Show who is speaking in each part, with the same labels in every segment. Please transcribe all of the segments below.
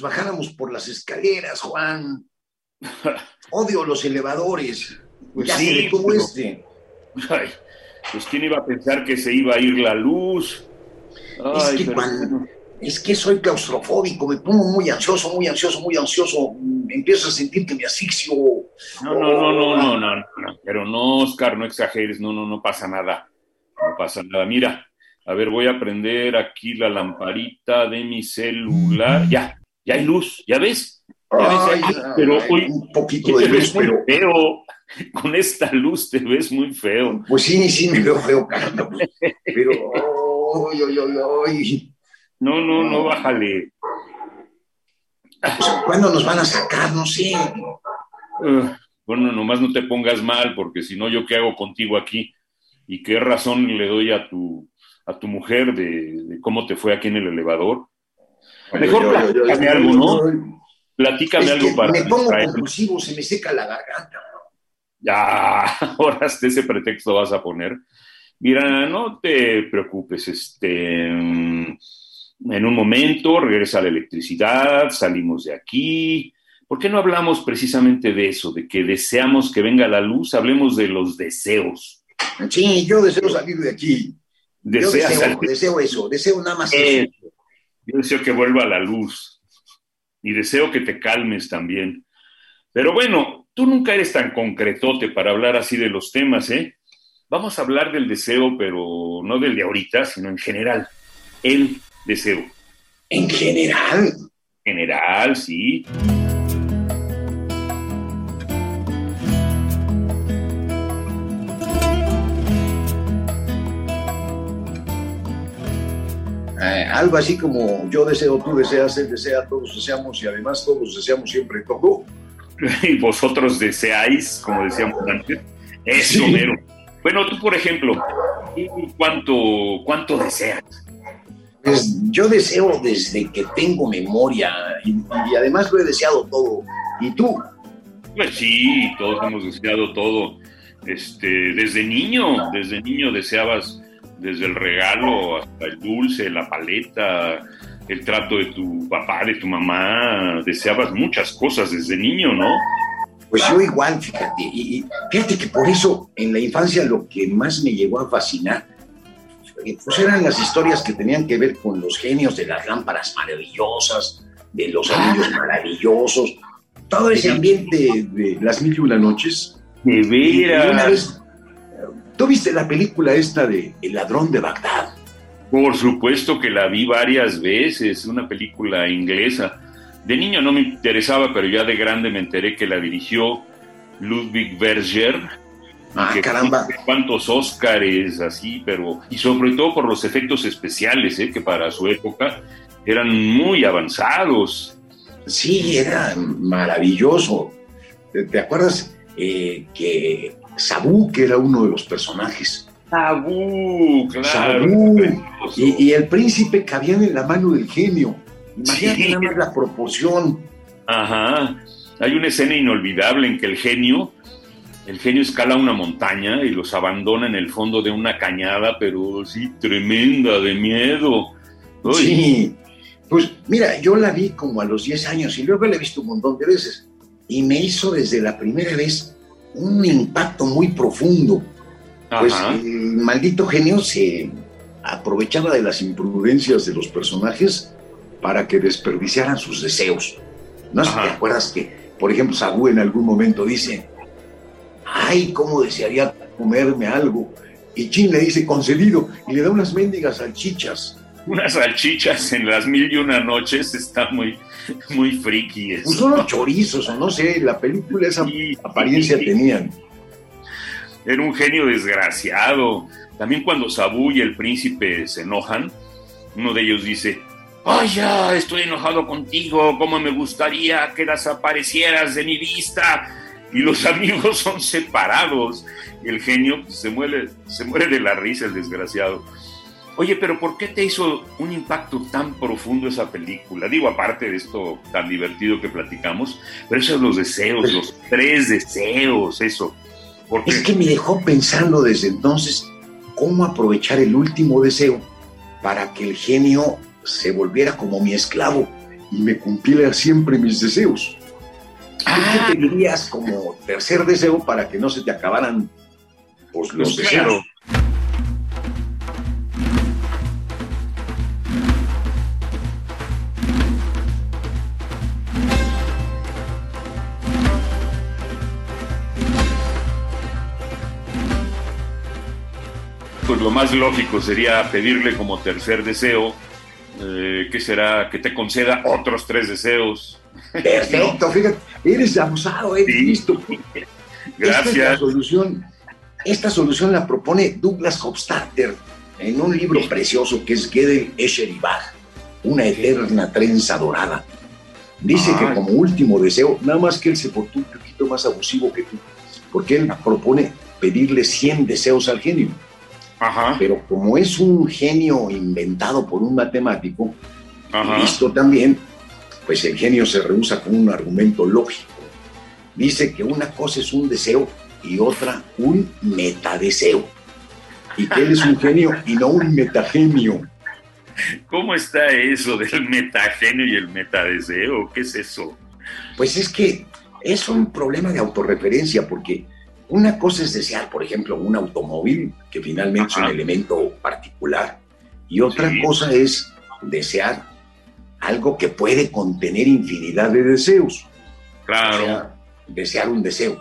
Speaker 1: Nos bajáramos por las escaleras, Juan. Odio los elevadores.
Speaker 2: Pues
Speaker 1: ya
Speaker 2: sí, pero-
Speaker 1: este.
Speaker 2: Ay, pues quién iba a pensar que se iba a ir la luz.
Speaker 1: Es que
Speaker 2: pero.
Speaker 1: Es que soy claustrofóbico, me pongo muy ansioso, muy ansioso, muy ansioso. Empiezo a sentir que me asfixio.
Speaker 2: No, no, no, no, no, no, no, no. Pero no, Oscar, no exageres, no, no, no pasa nada. No pasa nada. Mira, a ver, voy a prender aquí la lamparita de mi celular. Ya, ya hay luz, ¿ya ves? Ya ves,
Speaker 1: Ay,
Speaker 2: ay, pero
Speaker 1: ay,
Speaker 2: hoy
Speaker 1: un poquito
Speaker 2: te
Speaker 1: de luz,
Speaker 2: ves muy
Speaker 1: pero
Speaker 2: feo. Con esta luz te ves muy feo.
Speaker 1: pues sí, sí me veo feo, caramba. Pero, ay, ay, ay, ay.
Speaker 2: No, no, no, bájale.
Speaker 1: Pues, ¿Cuándo nos van a sacar? No sé.
Speaker 2: Bueno, nomás no te pongas mal, porque si no, ¿yo qué hago contigo aquí? ¿Y qué razón le doy a tu, a tu mujer de, de cómo te fue aquí en el elevador? Mejor
Speaker 1: ay,
Speaker 2: platícame algo, ¿no? Platícame
Speaker 1: Es
Speaker 2: algo
Speaker 1: que
Speaker 2: para
Speaker 1: me pongo compulsivo, se me seca la garganta.
Speaker 2: Ya, ahora hasta ese pretexto vas a poner. Mira, no te preocupes, este, mm, en un momento regresa la electricidad, salimos de aquí. ¿Por qué no hablamos precisamente de eso, de que deseamos que venga la luz? Hablemos de los deseos.
Speaker 1: Sí, yo deseo salir de aquí. Yo deseo,
Speaker 2: salir-
Speaker 1: deseo eso, deseo nada más eso.
Speaker 2: Yo deseo que vuelva la luz y deseo que te calmes también. Pero bueno, tú nunca eres tan concretote para hablar así de los temas, ¿eh? Vamos a hablar del deseo, pero no del de ahorita, sino en general. El deseo.
Speaker 1: En general,
Speaker 2: General, sí.
Speaker 1: Eh, algo así como yo deseo, tú deseas, él desea, todos deseamos y además todos deseamos siempre todo.
Speaker 2: Y vosotros deseáis, como decíamos antes. Eso,
Speaker 1: Sí.
Speaker 2: mero. Bueno, tú, por ejemplo, ¿tú ¿cuánto, cuánto deseas?
Speaker 1: Pues yo deseo desde que tengo memoria y, y además lo he deseado todo. ¿Y tú?
Speaker 2: Pues sí, todos hemos deseado todo. Este, desde niño, desde niño deseabas desde el regalo hasta el dulce, la paleta, el trato de tu papá, de tu mamá, deseabas muchas cosas desde niño, ¿no?
Speaker 1: Pues yo igual, fíjate. Y, fíjate que por eso en la infancia lo que más me llegó a fascinar pues eran las historias que tenían que ver con los genios de las lámparas maravillosas, de los anillos maravillosos, todo ese ambiente de las mil y una noches.
Speaker 2: De
Speaker 1: Y una
Speaker 2: veras.
Speaker 1: ¿Tú viste la película esta de El ladrón de Bagdad?
Speaker 2: Por supuesto que la vi varias veces, una película inglesa. De niño no me interesaba, pero ya de grande me enteré que la dirigió Ludwig Berger.
Speaker 1: Ah,
Speaker 2: que
Speaker 1: caramba.
Speaker 2: cuántos Óscares así, pero y sobre todo por los efectos especiales, ¿eh? que para su época eran muy avanzados.
Speaker 1: Sí, era maravilloso. ¿Te, te acuerdas eh, que Sabu, que era uno de los personajes?
Speaker 2: Tabú, claro.
Speaker 1: Sabu. Y, y el príncipe cabían en la mano del genio. Imagínate
Speaker 2: Sí.
Speaker 1: nada más la proporción.
Speaker 2: Ajá. Hay una escena inolvidable en que el genio, el genio escala una montaña y los abandona en el fondo de una cañada, pero sí tremenda de miedo. Uy,
Speaker 1: Sí. Pues mira, yo la vi como a los 10 años y luego la he visto un montón de veces. Y me hizo desde la primera vez un impacto muy profundo. Pues el maldito genio se aprovechaba de las imprudencias de los personajes para que desperdiciaran sus deseos. No
Speaker 2: Ajá.
Speaker 1: te acuerdas que, por ejemplo, Sabu en algún momento dice, ay, cómo desearía comerme algo. Y Chin le dice, concedido, y le da unas mendigas salchichas.
Speaker 2: Unas salchichas en las mil y una noches está muy, muy friki eso.
Speaker 1: Pues son los chorizos, o no sé, la película esa
Speaker 2: Sí,
Speaker 1: apariencia
Speaker 2: sí.
Speaker 1: tenían.
Speaker 2: Era un genio desgraciado. También cuando Sabu y el príncipe se enojan, uno de ellos dice, ¡Ay, ya! Estoy enojado contigo, ¿cómo me gustaría que desaparecieras de mi vista? Y los amigos son separados. Y el genio pues, se, muere, se muere de la risa, el desgraciado. Oye, pero ¿por qué te hizo un impacto tan profundo esa película? Digo, aparte de esto tan divertido que platicamos, pero esos los deseos, los tres deseos, eso.
Speaker 1: Porque... Es que me dejó pensando desde entonces cómo aprovechar el último deseo para que el genio se volviera como mi esclavo y me cumpliera siempre mis deseos. Ah. ¿Qué pedirías como tercer deseo para que no se te acabaran pues, los deseos?
Speaker 2: Pues lo más lógico sería pedirle como tercer deseo eh, que será que te conceda otros tres deseos.
Speaker 1: Perfecto, fíjate, eres abusado, eres listo.
Speaker 2: Gracias.
Speaker 1: Esta, solución, esta solución la propone Douglas Hofstadter en un libro precioso que es Gedel Escher y Bach, una eterna trenza dorada. Dice que ah. como último deseo, nada más que él se portó un poquito más abusivo que tú, porque él propone pedirle 100 deseos al genio. Pero como es un genio inventado por un matemático, listo también, pues el genio se rehúsa con un argumento lógico. Dice que una cosa es un deseo y otra un metadeseo. Y que él es un genio y no un metagenio.
Speaker 2: ¿Cómo está eso del metagenio y el metadeseo? ¿Qué es eso?
Speaker 1: Pues es que es un problema de autorreferencia porque una cosa es desear, por ejemplo, un automóvil, que finalmente es un elemento particular, y otra cosa es desear algo que puede contener infinidad de deseos.
Speaker 2: Claro.
Speaker 1: desear un deseo.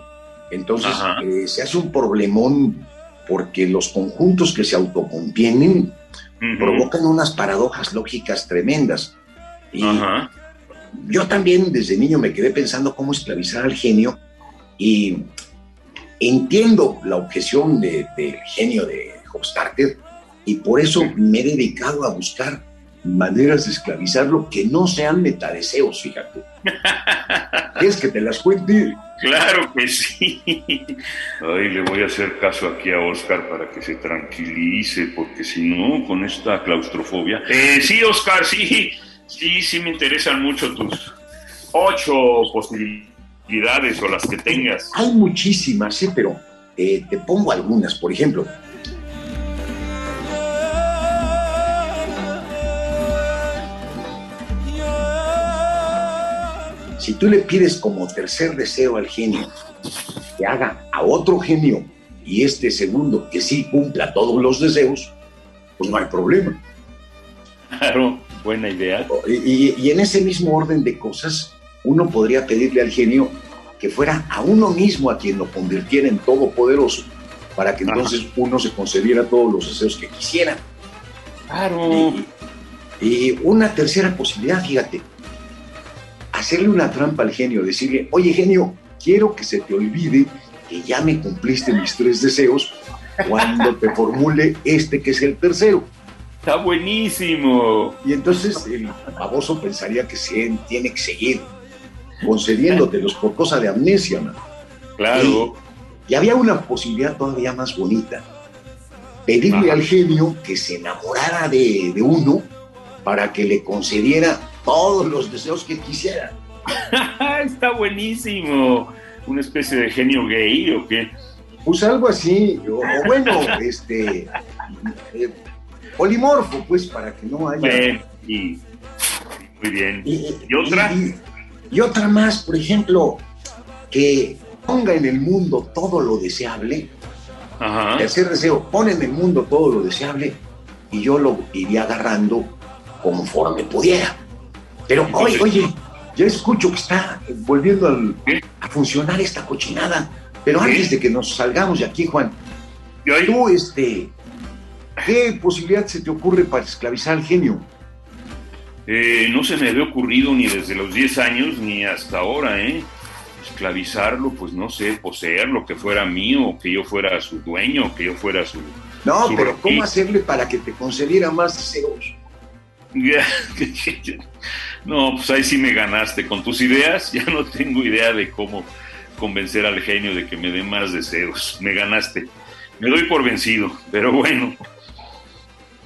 Speaker 1: Entonces, eh, se hace un problemón porque los conjuntos que se autocontienen provocan unas paradojas lógicas tremendas. Y yo también desde niño me quedé pensando cómo esclavizar al genio y Entiendo la objeción del genio de Hofstadter y por eso me he dedicado a buscar maneras de esclavizarlo que no sean metadeseos, fíjate. ¿Quieres que te las cuente?
Speaker 2: Claro que sí. Ay, le voy a hacer caso aquí a Oscar para que se tranquilice, porque si no, con esta claustrofobia. Eh, sí, Oscar, sí, sí, sí me interesan mucho tus ocho posibilidades o las que tengas?
Speaker 1: Hay muchísimas, ¿eh? pero eh, te pongo algunas. Por ejemplo, si tú le pides como tercer deseo al genio que haga a otro genio y este segundo que sí cumpla todos los deseos, pues no hay problema.
Speaker 2: Claro, buena idea.
Speaker 1: Y, y en ese mismo orden de cosas, uno podría pedirle al genio que fuera a uno mismo a quien lo convirtiera en todopoderoso, para que entonces uno se concediera todos los deseos que quisiera.
Speaker 2: Claro.
Speaker 1: Y, una tercera posibilidad, fíjate, hacerle una trampa al genio, decirle, oye genio, quiero que se te olvide que ya me cumpliste mis tres deseos cuando te formule este que es el tercero.
Speaker 2: Está buenísimo.
Speaker 1: Y entonces el baboso pensaría que se tiene que seguir concediéndotelos por cosa de amnesia,
Speaker 2: Claro.
Speaker 1: Y, había una posibilidad todavía más bonita. Pedirle al genio que se enamorara de, uno para que le concediera todos los deseos que quisiera.
Speaker 2: Está buenísimo. ¿Una especie de genio gay o qué?
Speaker 1: Pues algo así, o, bueno, este eh, polimorfo, pues, para que no haya.
Speaker 2: y, muy bien. ¿Y, otra?
Speaker 1: Y otra más, por ejemplo, que ponga en el mundo todo lo deseable. Ajá. Tercer deseo, pone en el mundo todo lo deseable y yo lo iría agarrando conforme pudiera. Pero, oye, oye, ya escucho que está volviendo a funcionar esta cochinada. Pero antes de que nos salgamos de aquí, Juan, tú, este, ¿qué posibilidad se te ocurre para esclavizar al genio?
Speaker 2: Eh, no se me había ocurrido ni desde los 10 años ni hasta ahora, ¿eh? esclavizarlo, pues no sé, poseerlo, que fuera mío, que yo fuera su dueño, que yo fuera su...
Speaker 1: No,
Speaker 2: su
Speaker 1: pero. ¿cómo hacerle para que te concediera más deseos?
Speaker 2: No, pues ahí sí me ganaste. Con tus ideas ya no tengo idea de cómo convencer al genio de que me dé más deseos. Me ganaste. Me doy por vencido, pero bueno.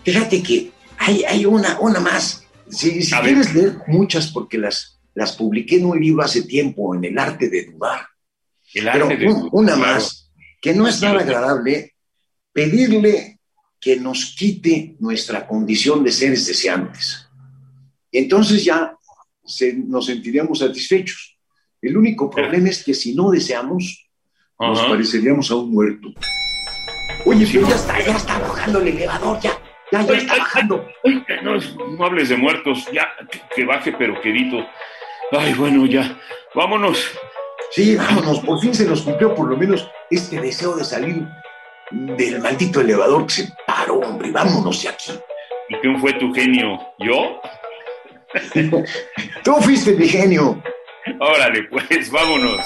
Speaker 1: Fíjate que hay, hay una, una más. Si, si
Speaker 2: ver.
Speaker 1: quieres leer muchas, porque las, las publiqué en un libro hace tiempo, en El arte de dudar.
Speaker 2: El
Speaker 1: Pero
Speaker 2: arte de
Speaker 1: un- una
Speaker 2: claro.
Speaker 1: más, que no es nada agradable, pedirle que nos quite nuestra condición de seres deseantes. Entonces ya se- nos sentiríamos satisfechos. El único problema es que si no deseamos, nos pareceríamos a un muerto. Oye, pero ya está, ya está bajando el elevador, ya, ya, ya está bajando.
Speaker 2: Ay, no, no hables de muertos, ya, que, que baje pero quedito. Ay, bueno, ya, vámonos.
Speaker 1: Sí, vámonos, por fin se nos cumplió por lo menos este deseo de salir del maldito elevador que se paró, hombre, vámonos de aquí.
Speaker 2: ¿Y quién fue tu genio? ¿Yo?
Speaker 1: Tú fuiste mi genio.
Speaker 2: Órale, pues, vámonos.